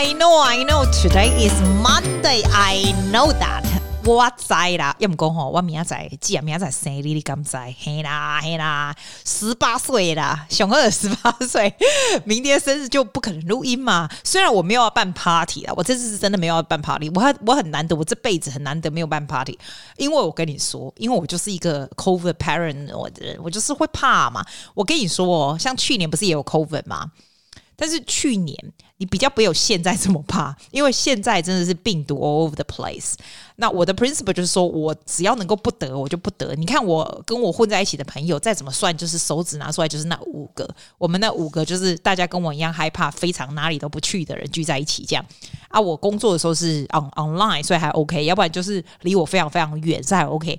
I know, I know. Today is Monday. I know that. 我知啦，要唔讲吼，我明仔载，记啊，明仔载生日，你敢知？嘿啦嘿啦，十八岁啦，熊二十八岁，明天生日就不可能录音嘛。虽然我没有要办 party 啦，我这次是真的没有要办 party，我我很难得，我这辈子很难得没有办 party，因为我跟你说，因为我就是一个 COVID parent 的人，我就是会怕嘛。我跟你说哦，像去年不是也有 COVID 吗？但是去年你比较没有现在这么怕，因为现在真的是病毒 all over the place。那我的 principle 就是说，我只要能够不得，我就不得。你看我跟我混在一起的朋友，再怎么算，就是手指拿出来就是那五个。我们那五个就是大家跟我一样害怕，非常哪里都不去的人聚在一起这样。啊，我工作的时候是 on online，所以还 OK。要不然就是离我非常非常远，是还 OK。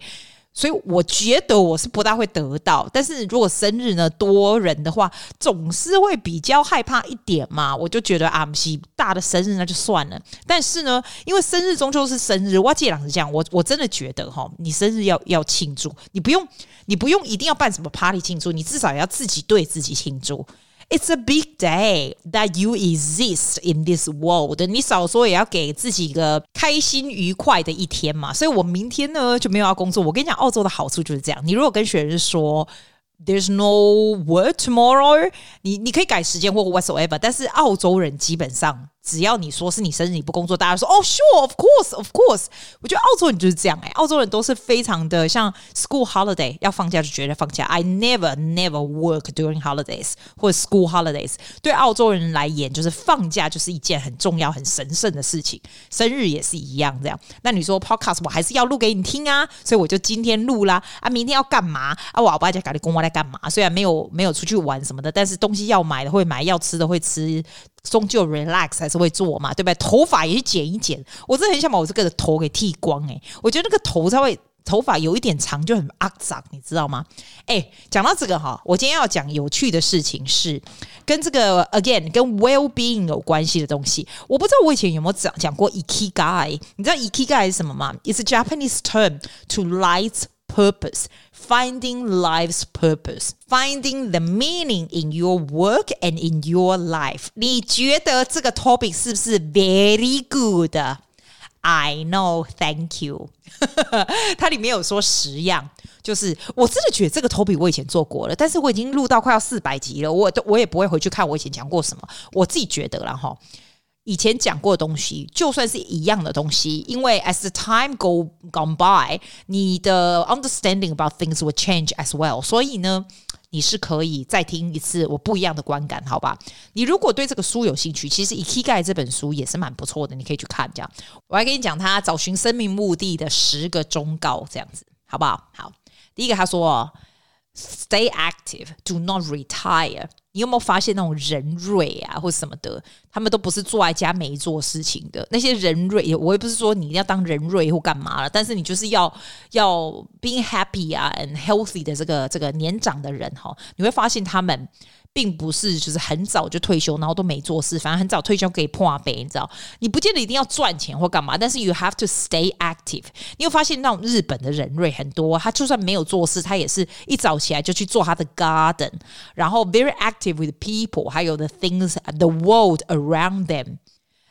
所以我觉得我是不大会得到，但是如果生日呢多人的话，总是会比较害怕一点嘛。我就觉得啊，不是大的生日那就算了。但是呢，因为生日终究是生日，我这样，我我真的觉得哈，你生日要要庆祝，你不用你不用一定要办什么 party 庆祝，你至少要自己对自己庆祝。It's a big day that you exist in this world。你少说也要给自己一个开心愉快的一天嘛。所以我明天呢就没有要工作。我跟你讲，澳洲的好处就是这样。你如果跟学生说 There's no work tomorrow，你你可以改时间或 whatsoever。但是澳洲人基本上。只要你说是你生日，你不工作，大家说哦，sure，of course，of course。我觉得澳洲人就是这样哎、澳洲人都是非常的像 school holiday 要放假就绝对放假。I never never work during holidays 或者 school holidays。对澳洲人来言，就是放假就是一件很重要、很神圣的事情。生日也是一样这样。那你说 podcast 我还是要录给你听啊，所以我就今天录啦。啊，明天要干嘛？啊，我爸在家里公我在干嘛？虽然没有没有出去玩什么的，但是东西要买的会买，要吃的会吃。终究 relax 还是会做嘛，对不对？头发也去剪一剪，我真的很想把我这个头给剃光诶、我觉得那个头才会头发有一点长就很肮脏，你知道吗？诶，讲到这个哈，我今天要讲有趣的事情是跟这个 again 跟 well being 有关系的东西。我不知道我以前有没有讲讲过 ikigai，你知道 ikigai 是什么吗？It's a Japanese term to light purpose, finding life's purpose, finding the meaning in your work and in your life。你觉得这个 topic 是不是 very good? I know, thank you。它里面有说十样，就是我真的觉得这个 topic 我以前做过了，但是我已经录到快要四百集了，我都我也不会回去看我以前讲过什么。我自己觉得啦齁。 以前讲过的东西，就算是一样的东西，因为 as the time go gone by，你的 understanding about things will change as well。所以呢，你是可以再听一次我不一样的观感，好吧？你如果对这个书有兴趣，其实《Ikigai》这本书也是蛮不错的，你可以去看。这样，我还跟你讲他找寻生命目的的十个忠告，这样子，好不好？好，第一个他说：“Stay active, do not retire。”你有没有发现那种人瑞啊，或什么的，他们都不是坐在家没做事情的那些人瑞。我也不是说你一定要当人瑞或干嘛了，但是你就是要要 being happy 啊，and healthy 的这个这个年长的人哈，你会发现他们。并不是就是很早就退休，然后都没做事，反正很早退休可以破杯，你知道？你不见得一定要赚钱或干嘛，但是 you have to stay active。你有发现那种日本的人瑞很多，他就算没有做事，他也是一早起来就去做他的 garden，然后 very active with people，还有 the things the world around them。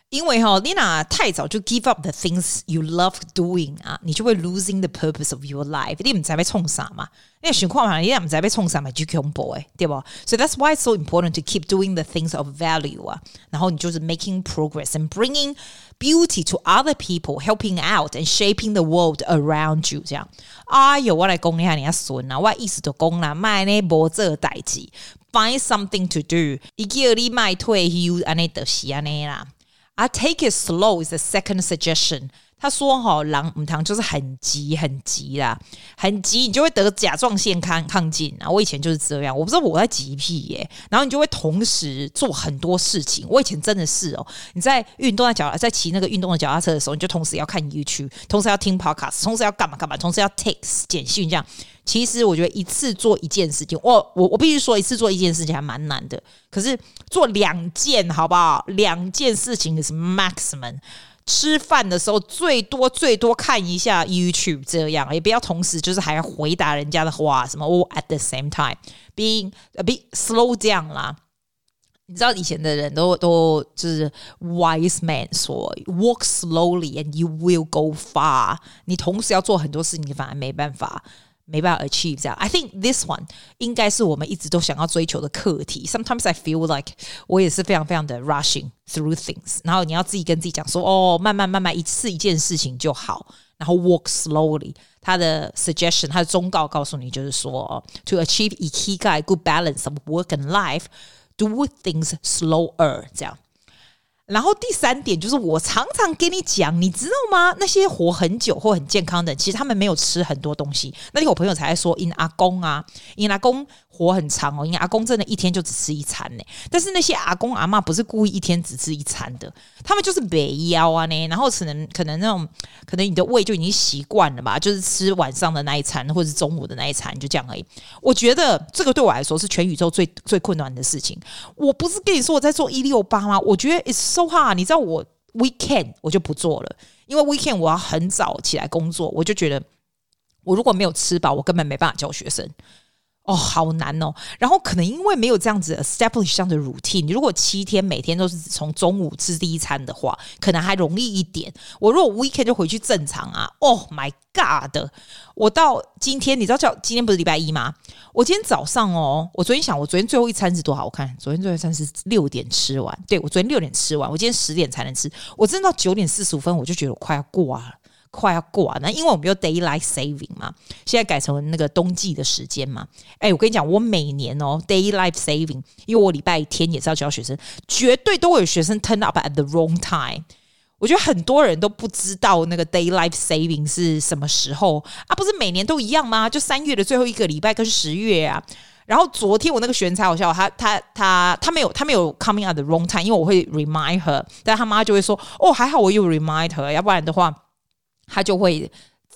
因为哈，你那太早就 give up the things you love doing 啊，你就会 losing the purpose of your life。你唔知被冲啥嘛？那情况下，你也唔知被冲啥嘛？就恐怖诶，对不？So that's why it's so important to keep doing the things of value 啊。然后你就是 making progress and bringing beauty to other people, helping out and shaping the world around you。这样，哎呦，我来讲一下你阿孙啊，我意思就讲啦，卖呢无做代志，find something to do。伊叫你卖退休，安尼就是安尼啦。 I take it slow is the second suggestion。他说：“哈，狼母汤就是很急，很急啦，很急，你就会得甲状腺亢亢进啊。我以前就是这样，我不知道我在急屁耶。然后你就会同时做很多事情。我以前真的是哦，你在运动在脚在骑那个运动的脚踏车的时候，你就同时要看 YouTube，同时要听 Podcast，同时要干嘛干嘛，同时要 text 简讯这样。其实我觉得一次做一件事情，我我我必须说一次做一件事情还蛮难的。可是做两件好不好？两件事情是 maximum。”吃饭的时候最多最多看一下 YouTube，这样也不要同时就是还要回答人家的话什么。Oh, at the same time, being a bit slow down 啦。你知道以前的人都都就是 wise man 说 walk slowly and you will go far。你同时要做很多事情，你反而没办法没办法 achieve 这样。I think this one 应该是我们一直都想要追求的课题。Sometimes I feel like 我也是非常非常的 rushing through things。然后你要自己跟自己讲说，哦，慢慢慢慢一次一件事情就好。然后 walk slowly。他的 suggestion，他的忠告告诉你就是说，to achieve ikigai good balance of work and life。Do things slower，这样。 然后第三点就是，我常常跟你讲，你知道吗？那些活很久或很健康的，其实他们没有吃很多东西。那天我朋友才在说，因阿公啊，因阿公活很长哦，因阿公真的一天就只吃一餐呢。但是那些阿公阿妈不是故意一天只吃一餐的，他们就是没腰啊呢。然后可能可能那种，可能你的胃就已经习惯了吧，就是吃晚上的那一餐或者是中午的那一餐，就这样而已。我觉得这个对我来说是全宇宙最最困难的事情。我不是跟你说我在做一六八吗？我觉得是 so hard。你知道我 weekend 我就不做了，因为 weekend 我要很早起来工作，我就觉得我如果没有吃饱，我根本没办法教学生。哦，好难哦。然后可能因为没有这样子 establish 这样的 routine，你如果七天每天都是从中午吃第一餐的话，可能还容易一点。我如果 weekend 就回去正常啊。Oh my god！我到今天，你知道叫今天不是礼拜一吗？我今天早上哦，我昨天想，我昨天最后一餐是多好？看昨天最后一餐是六点吃完。对，我昨天六点吃完，我今天十点才能吃。我真的到九点四十五分，我就觉得我快要挂了。快要过完了，因为我们有 daylight saving 嘛，现在改成那个冬季的时间嘛。哎，我跟你讲，我每年哦 daylight saving，因为我礼拜天也是要教学生，绝对都会有学生 turn up at the wrong time。我觉得很多人都不知道那个 daylight saving 是什么时候啊？不是每年都一样吗？就三月的最后一个礼拜，跟十月啊。然后昨天我那个学生才好笑，他他他他没有他没有 coming at the wrong time，因为我会 remind her，但他妈就会说哦，还好我有 remind her，要不然的话。他就会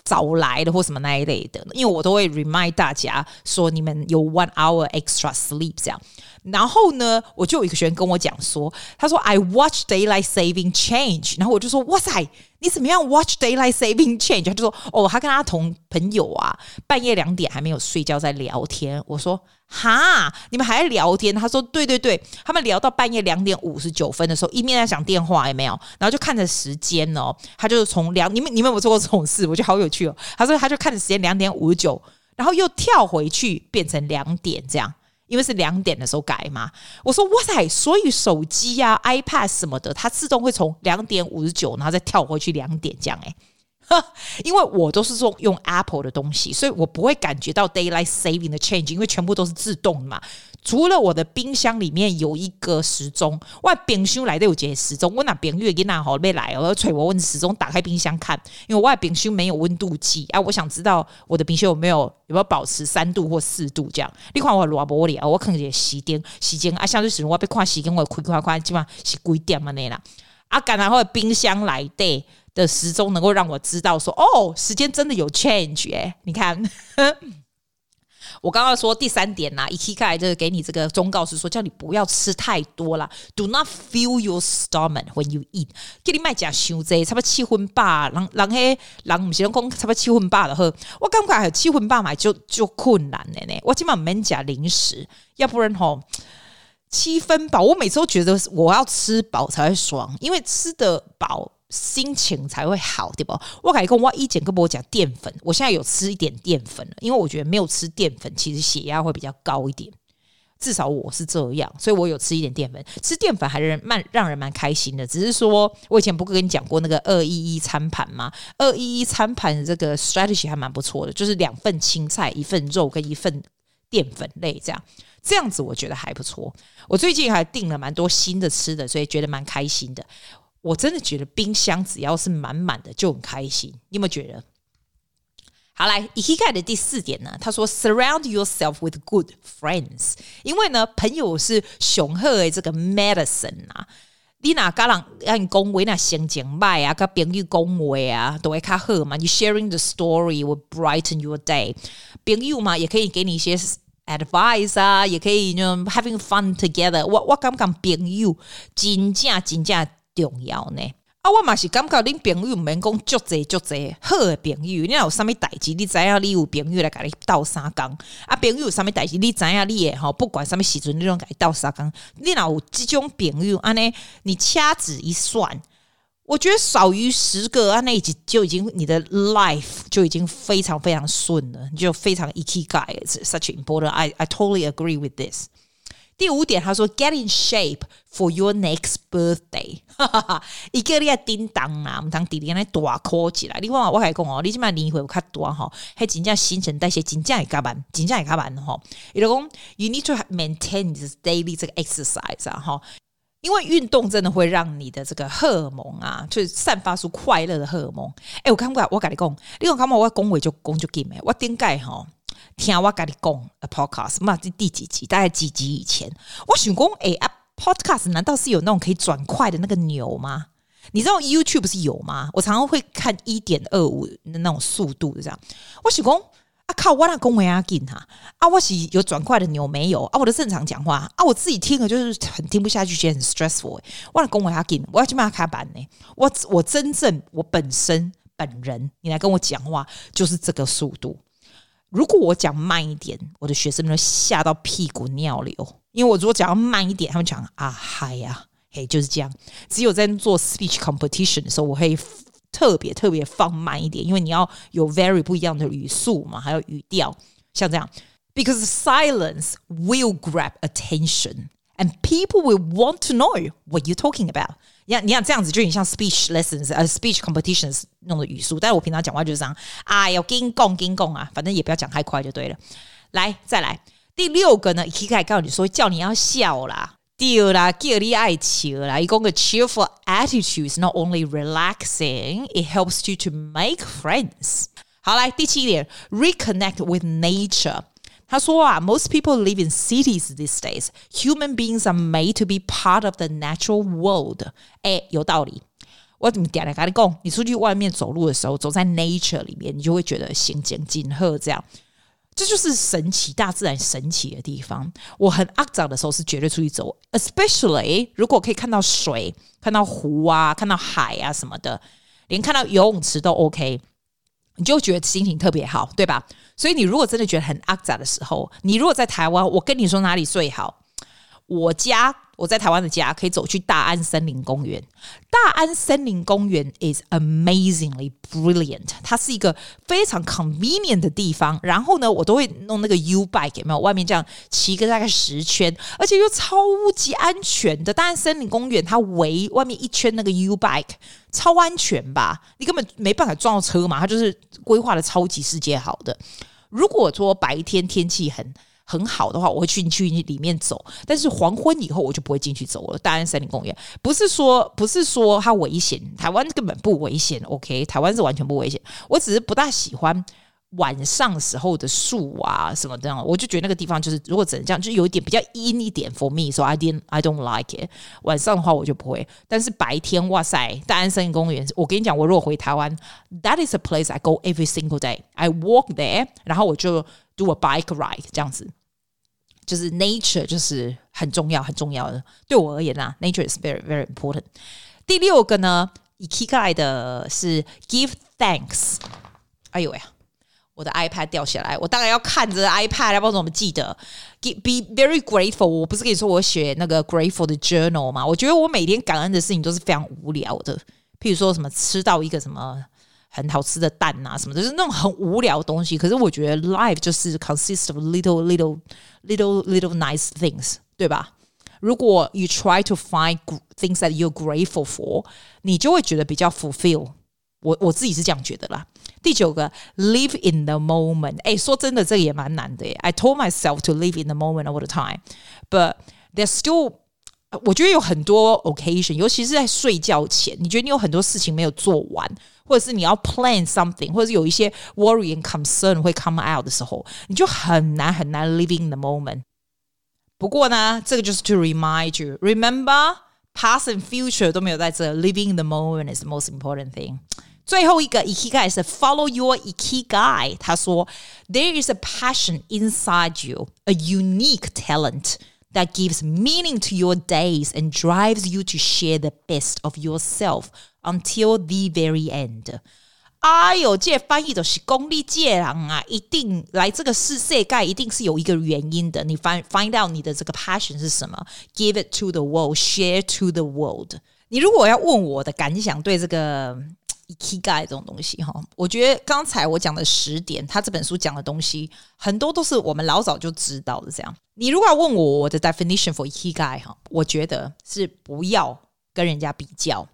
早来的或什么那一类的，因为我都会 remind 大家说，你们有 one hour extra sleep 这样。然后呢，我就有一个学员跟我讲说，他说 I watch daylight saving change，然后我就说哇塞，你怎么样 watch daylight saving change？他就说哦，他跟他同朋友啊，半夜两点还没有睡觉在聊天。我说哈，你们还在聊天？他说对对对，他们聊到半夜两点五十九分的时候，一面在讲电话，有没有？然后就看着时间哦，他就从两，你们你们有没有做过这种事？我觉得好有趣哦。他说他就看着时间两点五十九，然后又跳回去变成两点这样。因为是两点的时候改嘛，我说哇塞，所以手机呀、iPad 什么的，它自动会从两点五十九，然后再跳回去两点这样哎，因为我都是说用 Apple 的东西，所以我不会感觉到 Daylight Saving 的 change，因为全部都是自动的嘛。除了我的冰箱里面有一个时钟，我冰箱来的有节时钟，我那冰月给那好没来，我要催我问时钟，打开冰箱看，因为我冰箱没有温度计啊，我想知道我的冰箱有没有有没有保持三度或四度这样。你看我罗玻璃啊，我看见时间时间啊，相对时钟我被看时间我开开开，基本上是几点嘛那啦。啊，然后冰箱来的的时钟能够让我知道说，哦，时间真的有 change 诶、欸，你看。我刚刚说第三点呐、啊，一起开就是给你这个忠告是说，叫你不要吃太多啦。Do not fill your stomach when you eat。给你卖假伤济，差不多七分饱，人人嘿人唔是讲差不多七分饱的喝。我感觉七分饱买就就困难的呢。我基本上免加零食，要不然吼七分饱。我每次都觉得我要吃饱才会爽，因为吃得饱。心情才会好，对不？我改跟我以前跟我讲淀粉，我现在有吃一点淀粉了，因为我觉得没有吃淀粉，其实血压会比较高一点。至少我是这样，所以我有吃一点淀粉。吃淀粉还是蛮让人蛮开心的。只是说我以前不跟你讲过那个二一一餐盘吗？二一一餐盘这个 strategy 还蛮不错的，就是两份青菜、一份肉跟一份淀粉类这样。这样子我觉得还不错。我最近还订了蛮多新的吃的，所以觉得蛮开心的。我真的觉得冰箱只要是满满的就很开心，你有没有觉得？好，来，Ikigai 的第四点呢，他说：Surround yourself with good friends，因为呢，朋友是雄厚的这个 medicine 啊。你哪家人让你恭维那心情坏啊，跟朋友恭维啊，都会较好嘛。你 sharing the story will brighten your day。朋友嘛，也可以给你一些 advice 啊，也可以就 having fun together 我。我我感觉朋友真正真正。重要呢啊，我嘛是感觉恁朋友毋免讲足济足济好诶朋友，你有啥物代志，你知影你有朋友来甲你斗相共。啊，朋友有啥物代志，你知影你诶吼，不管啥物时阵，你拢甲伊斗相共。你若有即种朋友安尼，你掐指一算，我觉得少于十个安尼，就就已经你的 life 就已经非常非常顺了，就非常 ikigai，it's such important。I I totally agree with this。第五点，他说 “Get in shape for your next birthday”。一个你要叮当啊，我们当弟弟来大考起来。你看我还讲哦，你起码年会有较多哈，还真正新陈代谢真正会加慢，真正会加慢哈。伊就讲，you need to maintain this daily 这个 exercise 啊哈，因为运动真的会让你的这个荷尔蒙啊，就是散发出快乐的荷尔蒙。哎、我看过，我跟你讲，你讲看嘛，我讲话就讲就紧诶，我顶盖哈。听我跟你讲，a podcast，嘛，这第几集？大概几集以前？我想讲，哎、欸、啊，podcast 难道是有那种可以转快的那个钮吗？你知道 YouTube 是有吗？我常常会看一点二五的那种速度这样。我想讲，啊靠，我那讲话要紧哈，啊，我是有转快的钮没有？啊，我的正常讲话啊，我自己听了就是很听不下去，觉得很 stressful。我那讲话要紧，我要去骂他开板呢。我我真正我本身本人，你来跟我讲话就是这个速度。如果我讲慢一点，我的学生们吓到屁股尿流。因为我如果讲要慢一点，他们讲啊嗨呀，嘿，就是这样。只有在做 speech competition 的时候，我会特别特别放慢一点，因为你要有 very 不一样的语速嘛，还有语调，像这样。Because silence will grab attention, and people will want to know what you're talking about. 你看，你看这样子就有点像 speech lessons，呃，speech competitions 那种的语速。但是我平常讲话就是这样，啊，要跟讲跟讲啊，反正也不要讲太快就对了。来，再来第六个呢，一开始告诉你说叫你要笑啦，第二啦，叫你爱笑啦。一共个 cheerful attitude is not only relaxing, it helps you to make friends。好，来第七点，reconnect with nature。 他说啊，Most people live in cities these days. Human beings are made to be part of the natural world. 哎，有道理。我怎么点来跟你讲？你出去外面走路的时候，走在 nature 里面，你就会觉得心情景和这样。这就是神奇，大自然神奇的地方。我很肮脏的时候是绝对出去走，especially 如果可以看到水、看到湖啊、看到海啊什么的，连看到游泳池都 OK。你就觉得心情特别好，对吧？所以你如果真的觉得很阿杂的时候，你如果在台湾，我跟你说哪里最好？我家。我在台湾的家可以走去大安森林公园。大安森林公园 is amazingly brilliant，它是一个非常 convenient 的地方。然后呢，我都会弄那个 U bike，有没有？外面这样骑个大概十圈，而且又超级安全的。大安森林公园它围外面一圈那个 U bike，超安全吧？你根本没办法撞到车嘛，它就是规划的超级世界好的。如果说白天天气很很好的话，我会去去里面走，但是黄昏以后我就不会进去走了。大安森林公园不是说不是说它危险，台湾根本不危险。OK，台湾是完全不危险。我只是不大喜欢晚上时候的树啊什么这样，我就觉得那个地方就是如果只能这样，就有一点比较阴一点。For me，so I didn't, I don't like it。晚上的话我就不会，但是白天哇塞，大安森林公园，我跟你讲，我如果回台湾，That is a place I go every single day. I walk there，然后我就 do a bike ride 这样子。就是 nature 就是很重要很重要的，对我而言啊，nature is very very important。第六个呢，Ikigai 的是 give thanks。哎呦喂，我的 iPad 掉下来，我当然要看着 iPad，要不然怎么记得？Give, be very grateful。我不是跟你说我写那个 grateful 的 journal 吗？我觉得我每天感恩的事情都是非常无聊的，譬如说什么吃到一个什么。很好吃的蛋啊，什么的，就是那种很无聊的东西。可是我觉得 life 就是 consist of little little little little nice things，对吧？如果 you try to find things that you're grateful for，你就会觉得比较 fulfill。我我自己是这样觉得啦。第九个，live in the moment。哎，说真的，这个也蛮难的耶。I told myself to live in the moment all the time，but there's still 我觉得有很多 occasion，尤其是在睡觉前，你觉得你有很多事情没有做完，或者是你要 plan something，或者是有一些 worry and concern 会 come out 的时候，你就很难很难 living the moment。不过呢，这个就是 to remind you，remember past and future 都没有在这，living the moment is the most important thing。最后一个 ikigai 是 follow your ikigai，他说 there is a passion inside you，a unique talent。 That gives meaning to your days and drives you to share the best of yourself until the very end。哎呦，这翻译都是功力界人啊！一定来这个世世界，一定是有一个原因的。你 find find out 你的这个 passion 是什么？Give it to the world, share to the world。你如果要问我的感想，对这个 Ikigai 这种东西哈，我觉得刚才我讲的十点，他这本书讲的东西很多都是我们老早就知道的。这样，你如果要问我我的 definition for Ikigai 哈，我觉得是不要跟人家比较。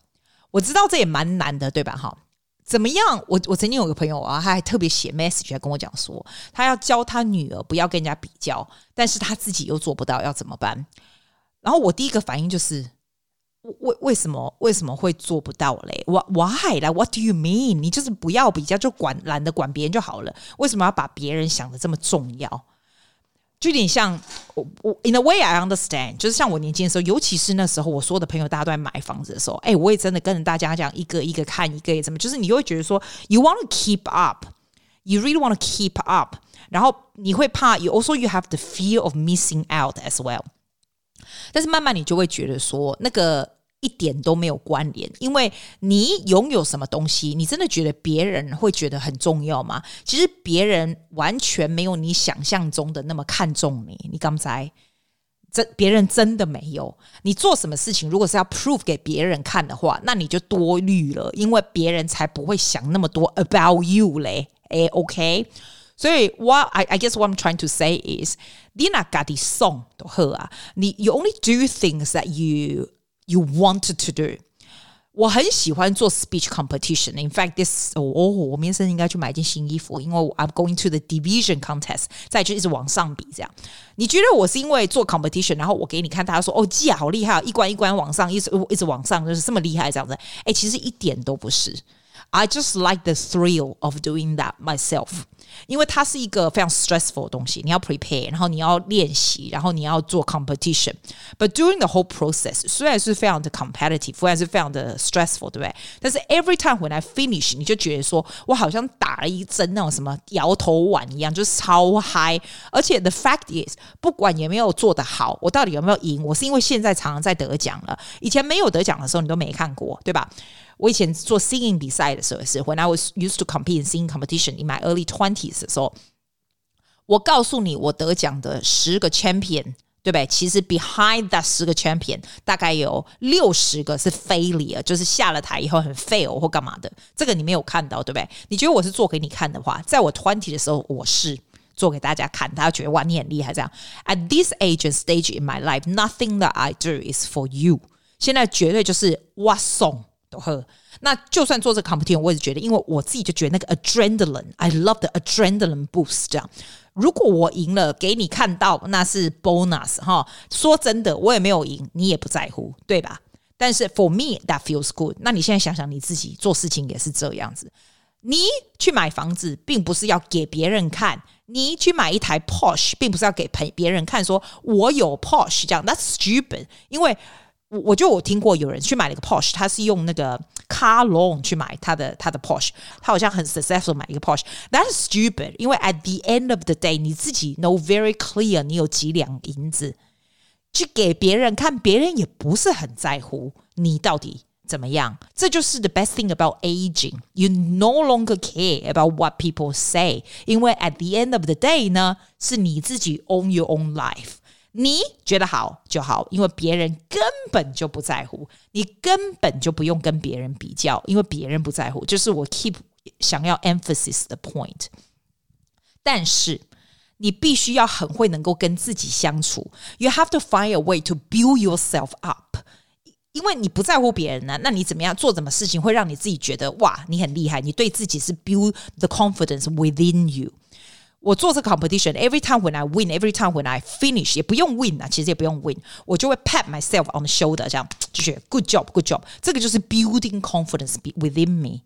我知道这也蛮难的，对吧？哈。怎么样？我我曾经有个朋友啊，他还特别写 message 来跟我讲说，他要教他女儿不要跟人家比较，但是他自己又做不到，要怎么办？然后我第一个反应就是，为为什么为什么会做不到嘞？Why？来，What do you mean？你就是不要比较，就管懒得管别人就好了，为什么要把别人想得这么重要？就有点像我我，in a way I understand，就是像我年轻的时候，尤其是那时候，我所有的朋友大家都在买房子的时候，哎，我也真的跟着大家讲一个一个看，一个怎么，就是你会觉得说，you want to keep up，you really want to keep up，然后你会怕，you also you have the fear of missing out as well，但是慢慢你就会觉得说那个。一点都没有关联，因为你拥有什么东西，你真的觉得别人会觉得很重要吗？其实别人完全没有你想象中的那么看重你。你刚才真别人真的没有。你做什么事情，如果是要 prove 给别人看的话，那你就多虑了，因为别人才不会想那么多 about you 嘞。诶，OK，所以 what I I guess what I'm trying to say is，你那家的送都好啊，你 you only do things that you You wanted to do，我很喜欢做 speech competition。In fact, this 哦，我明天应该去买一件新衣服，因为 I'm going to the division contest。再就一直往上比，这样。你觉得我是因为做 competition，然后我给你看，大家说哦，记啊，好厉害，一关一关往上，一直一直往上，就是这么厉害这样子。哎，其实一点都不是。I just like the thrill of doing that myself， 因为它是一个非常 stressful 的东西，你要 prepare，然后你要练习，然后你要做 competition。But during the whole process，虽然是非常的 competitive，虽然是非常的 stressful，对不对？但是 every time when I finish，你就觉得说我好像打了一针那种什么摇头丸一样，就是超嗨。而且 the fact is，不管有没有做得好，我到底有没有赢，我是因为现在常常在得奖了。以前没有得奖的时候，你都没看过，对吧？我以前做 singing 比赛的时候是，when I was used to compete in singing competition in my early twenties 的时候，我告诉你，我得奖的十个 champion，对不对？其实 behind that 十个 champion，大概有六十个是 failure，就是下了台以后很 fail 或干嘛的。这个你没有看到，对不对？你觉得我是做给你看的话，在我 twenty 的时候，我是做给大家看，大家觉得哇，你很厉害这样。At this age and stage in my life, nothing that I do is for you。现在绝对就是哇送。都喝，那就算做这个 competition，我也是觉得，因为我自己就觉得那个 adrenaline，I love the adrenaline boost。这样，如果我赢了，给你看到，那是 bonus 哈。说真的，我也没有赢，你也不在乎，对吧？但是 for me that feels good。那你现在想想，你自己做事情也是这样子。你去买房子，并不是要给别人看；你去买一台 Porsche，并不是要给陪别人看，说我有 Porsche 这样，That's stupid，因为。我我就我听过有人去买了一个 Porsche，他是用那个 car loan 去买他的他的 Porsche，他好像很 successful 买一个 Porsche。That's stupid，因为 at the end of the day，你自己 know very clear，你有几两银子去给别人看，别人也不是很在乎你到底怎么样。这就是 the best thing about aging，you no longer care about what people say，因为 at the end of the day 呢，是你自己 own your own life。 你觉得好就好，因为别人根本就不在乎，你根本就不用跟别人比较，因为别人不在乎。就是我 keep 想要 emphasis 的 point。但是你必须要很会能够跟自己相处，you have to find a way to build yourself up。因为你不在乎别人呢，那你怎么样做什么事情会让你自己觉得哇，你很厉害？你对自己是 build the confidence within you。我做这个 competition，every time when I win，every time when I finish，也不用 win 啊，其实也不用 win，我就会 pat myself on the shoulder，这样就是 good job，good job。这个就是 building confidence within me。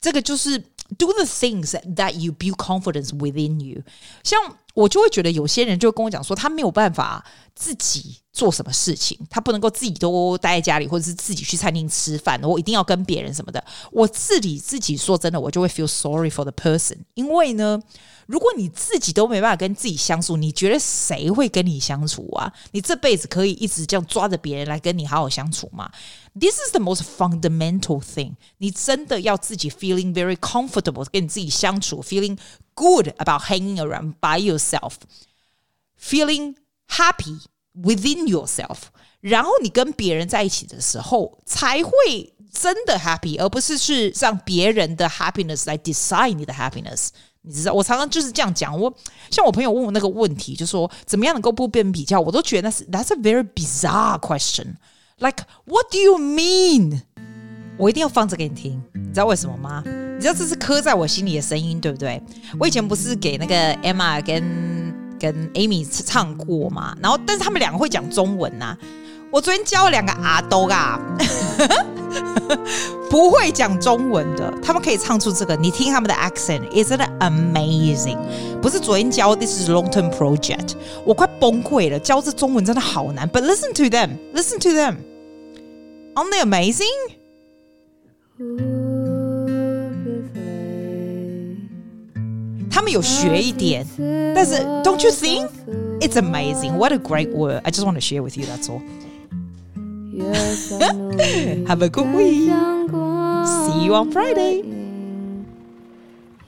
这个就是 do the things that you build confidence within you。像 我就会觉得有些人就会跟我讲说，他没有办法自己做什么事情，他不能够自己都待在家里，或者是自己去餐厅吃饭，我一定要跟别人什么的。我自己自己说真的，我就会 feel sorry for the person，因为呢，如果你自己都没办法跟自己相处，你觉得谁会跟你相处啊？你这辈子可以一直这样抓着别人来跟你好好相处吗？This is the most fundamental thing。你真的要自己 feeling very comfortable 跟你自己相处，feeling good about hanging around by yourself，feeling happy within yourself。然后你跟别人在一起的时候，才会真的 happy，而不是是让别人的 happiness 来 decide 你的 happiness。你知道，我常常就是这样讲。我像我朋友问我那个问题，就说怎么样能够不被比较，我都觉得那是 That's a very bizarre question. Like, what do you mean? 我一定要放着给你听，你知道为什么吗？你知道这是刻在我心里的声音，对不对？我以前不是给那个 Emma 跟跟 Amy 唱过吗？然后，但是他们两个会讲中文呐、我昨天教了两个阿兜啊，不会讲中文的，他们可以唱出这个。你听他们的 accent，isn't it amazing？不是昨天教，this is long term project，我快崩溃了，教这中文真的好难。But listen to them，listen to them，aren't they amazing？他们有学一点，但是 don't you think it's amazing？What a great word！I just want to share with you，that's all。Have a good week. See you on Friday.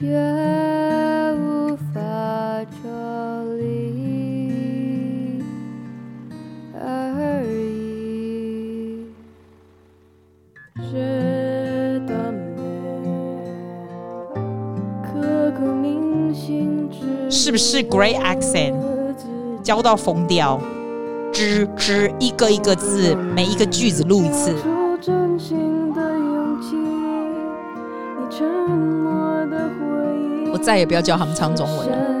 是不是 great accent？教到疯掉。吱吱，一个一个字，每一个句子录一次。我再也不要教他们唱中文了。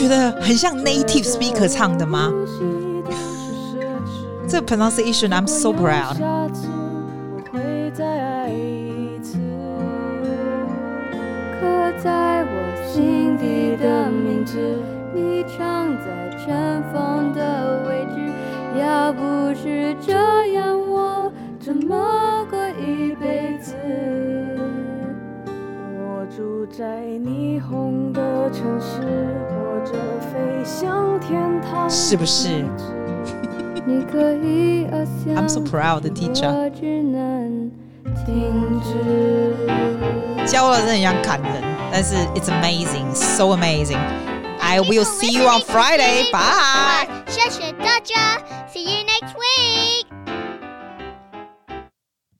觉得很像 native speaker 唱的吗？这 pronunciation I'm so proud。刻在我心底的名字，你藏在尘封的位置。要不是这样，我怎么过一辈子？我住在霓虹的城市。是不是？I'm so proud, teacher。教了真的很想砍人，但是 it's amazing, so amazing. I will see you on Friday. Bye. 谢谢大家，See you next week.